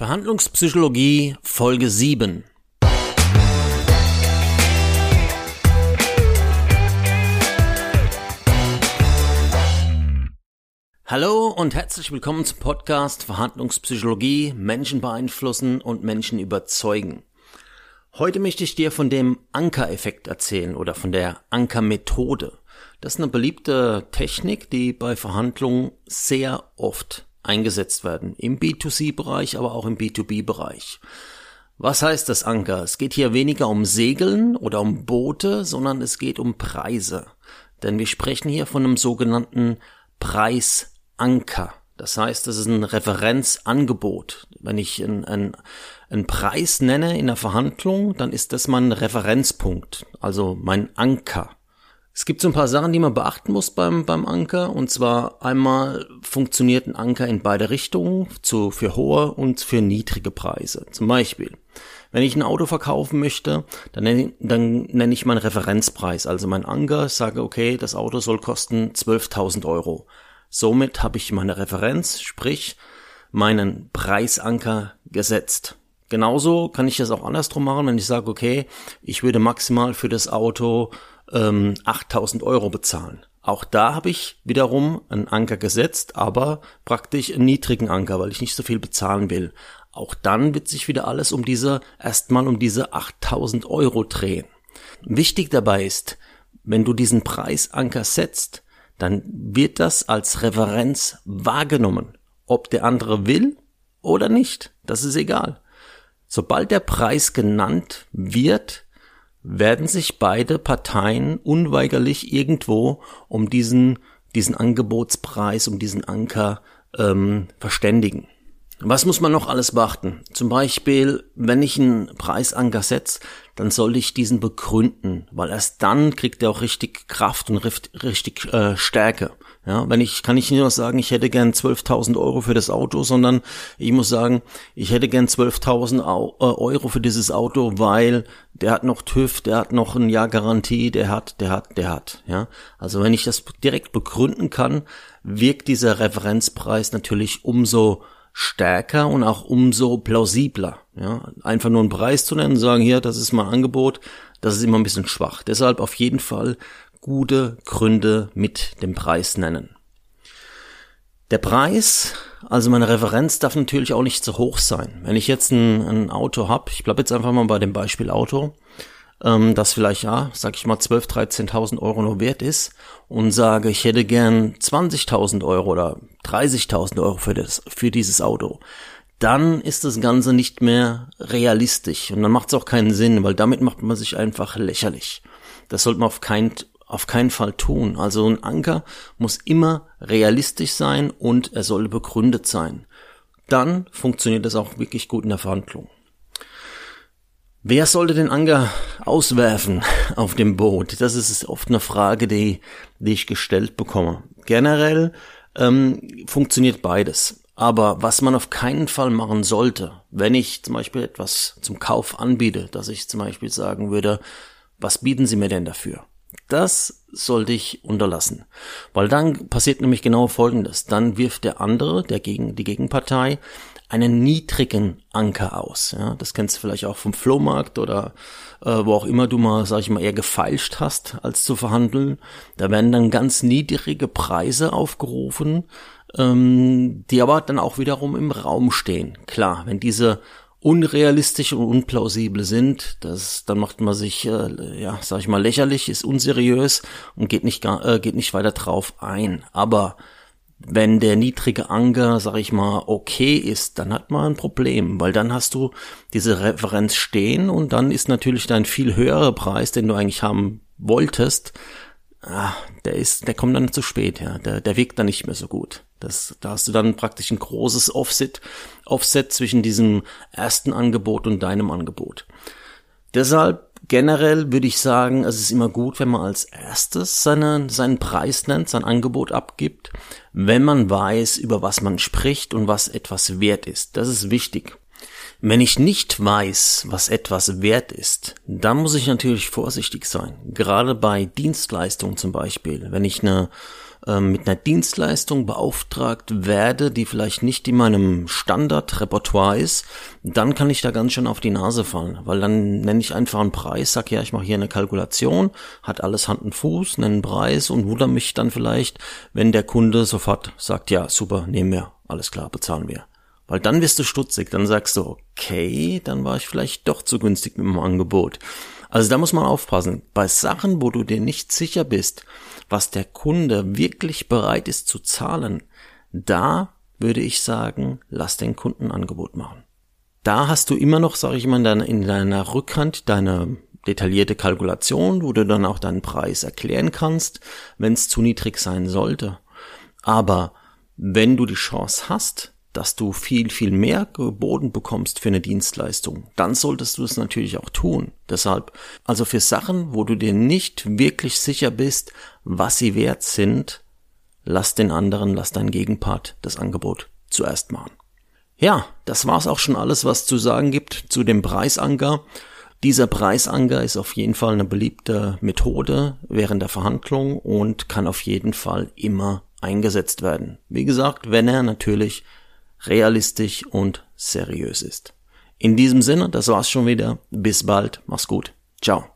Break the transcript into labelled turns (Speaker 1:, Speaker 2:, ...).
Speaker 1: Verhandlungspsychologie Folge 7 Hallo und herzlich willkommen zum Podcast Verhandlungspsychologie Menschen beeinflussen und Menschen überzeugen. Heute möchte ich dir von dem Ankereffekt erzählen oder von der Ankermethode. Das ist eine beliebte Technik, die bei Verhandlungen sehr oft eingesetzt werden. Im B2C-Bereich, aber auch im B2B-Bereich. Was heißt das Anker? Es geht hier weniger um Segeln oder um Boote, sondern es geht um Preise. Denn wir sprechen hier von einem sogenannten Preisanker. Das heißt, das ist ein Referenzangebot. Wenn ich einen, einen, einen Preis nenne in der Verhandlung, dann ist das mein Referenzpunkt, also mein Anker. Es gibt so ein paar Sachen, die man beachten muss beim, beim Anker. Und zwar einmal funktioniert ein Anker in beide Richtungen, zu, für hohe und für niedrige Preise. Zum Beispiel, wenn ich ein Auto verkaufen möchte, dann nenne, dann nenne ich meinen Referenzpreis, also mein Anker, sage, okay, das Auto soll kosten 12.000 Euro. Somit habe ich meine Referenz, sprich meinen Preisanker gesetzt. Genauso kann ich das auch andersrum machen, wenn ich sage, okay, ich würde maximal für das Auto ähm, 8000 Euro bezahlen. Auch da habe ich wiederum einen Anker gesetzt, aber praktisch einen niedrigen Anker, weil ich nicht so viel bezahlen will. Auch dann wird sich wieder alles um diese, erstmal um diese 8000 Euro drehen. Wichtig dabei ist, wenn du diesen Preisanker setzt, dann wird das als Referenz wahrgenommen. Ob der andere will oder nicht, das ist egal. Sobald der Preis genannt wird, werden sich beide Parteien unweigerlich irgendwo um diesen, diesen Angebotspreis, um diesen Anker ähm, verständigen. Was muss man noch alles beachten? Zum Beispiel, wenn ich einen Preisanker setze, dann sollte ich diesen begründen, weil erst dann kriegt er auch richtig Kraft und richtig äh, Stärke. Ja, wenn ich, kann ich nicht nur sagen, ich hätte gern 12.000 Euro für das Auto, sondern ich muss sagen, ich hätte gern 12.000 äh, Euro für dieses Auto, weil der hat noch TÜV, der hat noch ein Jahr Garantie, der hat, der hat, der hat. Ja, also wenn ich das direkt begründen kann, wirkt dieser Referenzpreis natürlich umso stärker und auch umso plausibler. Ja, einfach nur einen Preis zu nennen, sagen hier, das ist mein Angebot, das ist immer ein bisschen schwach. Deshalb auf jeden Fall gute Gründe mit dem Preis nennen. Der Preis, also meine Referenz darf natürlich auch nicht zu hoch sein. Wenn ich jetzt ein, ein Auto habe, ich bleibe jetzt einfach mal bei dem Beispiel Auto, ähm, das vielleicht, ja, sag ich mal, 12.000, 13.000 Euro nur wert ist und sage, ich hätte gern 20.000 Euro oder 30.000 Euro für, das, für dieses Auto, dann ist das Ganze nicht mehr realistisch und dann macht es auch keinen Sinn, weil damit macht man sich einfach lächerlich. Das sollte man auf keinen auf keinen Fall tun. Also ein Anker muss immer realistisch sein und er soll begründet sein. Dann funktioniert das auch wirklich gut in der Verhandlung. Wer sollte den Anker auswerfen auf dem Boot? Das ist oft eine Frage, die, die ich gestellt bekomme. Generell ähm, funktioniert beides. Aber was man auf keinen Fall machen sollte, wenn ich zum Beispiel etwas zum Kauf anbiete, dass ich zum Beispiel sagen würde, was bieten Sie mir denn dafür? Das sollte ich unterlassen. Weil dann passiert nämlich genau Folgendes. Dann wirft der andere, der gegen, die Gegenpartei, einen niedrigen Anker aus. Ja, das kennst du vielleicht auch vom Flohmarkt oder äh, wo auch immer du mal, sag ich mal, eher gefeilscht hast, als zu verhandeln. Da werden dann ganz niedrige Preise aufgerufen, ähm, die aber dann auch wiederum im Raum stehen. Klar, wenn diese unrealistisch und unplausibel sind, das, dann macht man sich, äh, ja, sag ich mal, lächerlich, ist unseriös und geht nicht, äh, geht nicht weiter drauf ein. Aber wenn der niedrige Anker, sag ich mal, okay ist, dann hat man ein Problem, weil dann hast du diese Referenz stehen und dann ist natürlich dein viel höherer Preis, den du eigentlich haben wolltest, ah, der ist, der kommt dann zu spät, ja, der, der wirkt dann nicht mehr so gut. Das, da hast du dann praktisch ein großes Offset, Offset zwischen diesem ersten Angebot und deinem Angebot. Deshalb generell würde ich sagen, es ist immer gut, wenn man als erstes seine, seinen Preis nennt, sein Angebot abgibt, wenn man weiß, über was man spricht und was etwas wert ist. Das ist wichtig. Wenn ich nicht weiß, was etwas wert ist, dann muss ich natürlich vorsichtig sein. Gerade bei Dienstleistungen zum Beispiel. Wenn ich eine mit einer Dienstleistung beauftragt werde, die vielleicht nicht in meinem Standardrepertoire ist, dann kann ich da ganz schön auf die Nase fallen, weil dann nenne ich einfach einen Preis, sag ja, ich mache hier eine Kalkulation, hat alles Hand und Fuß, nenne einen Preis und wundere mich dann vielleicht, wenn der Kunde sofort sagt, ja, super, nehmen wir, alles klar, bezahlen wir. Weil dann wirst du stutzig, dann sagst du, okay, dann war ich vielleicht doch zu günstig mit dem Angebot. Also da muss man aufpassen. Bei Sachen, wo du dir nicht sicher bist, was der Kunde wirklich bereit ist zu zahlen, da würde ich sagen, lass den Kunden Angebot machen. Da hast du immer noch, sage ich mal, in deiner Rückhand deine detaillierte Kalkulation, wo du dann auch deinen Preis erklären kannst, wenn es zu niedrig sein sollte. Aber wenn du die Chance hast, dass du viel, viel mehr geboten bekommst für eine Dienstleistung, dann solltest du es natürlich auch tun. Deshalb, also für Sachen, wo du dir nicht wirklich sicher bist, was sie wert sind, lass den anderen, lass deinen Gegenpart das Angebot zuerst machen. Ja, das war's auch schon alles, was zu sagen gibt zu dem Preisanker. Dieser Preisanker ist auf jeden Fall eine beliebte Methode während der Verhandlung und kann auf jeden Fall immer eingesetzt werden. Wie gesagt, wenn er natürlich realistisch und seriös ist. In diesem Sinne, das war's schon wieder. Bis bald. Mach's gut. Ciao.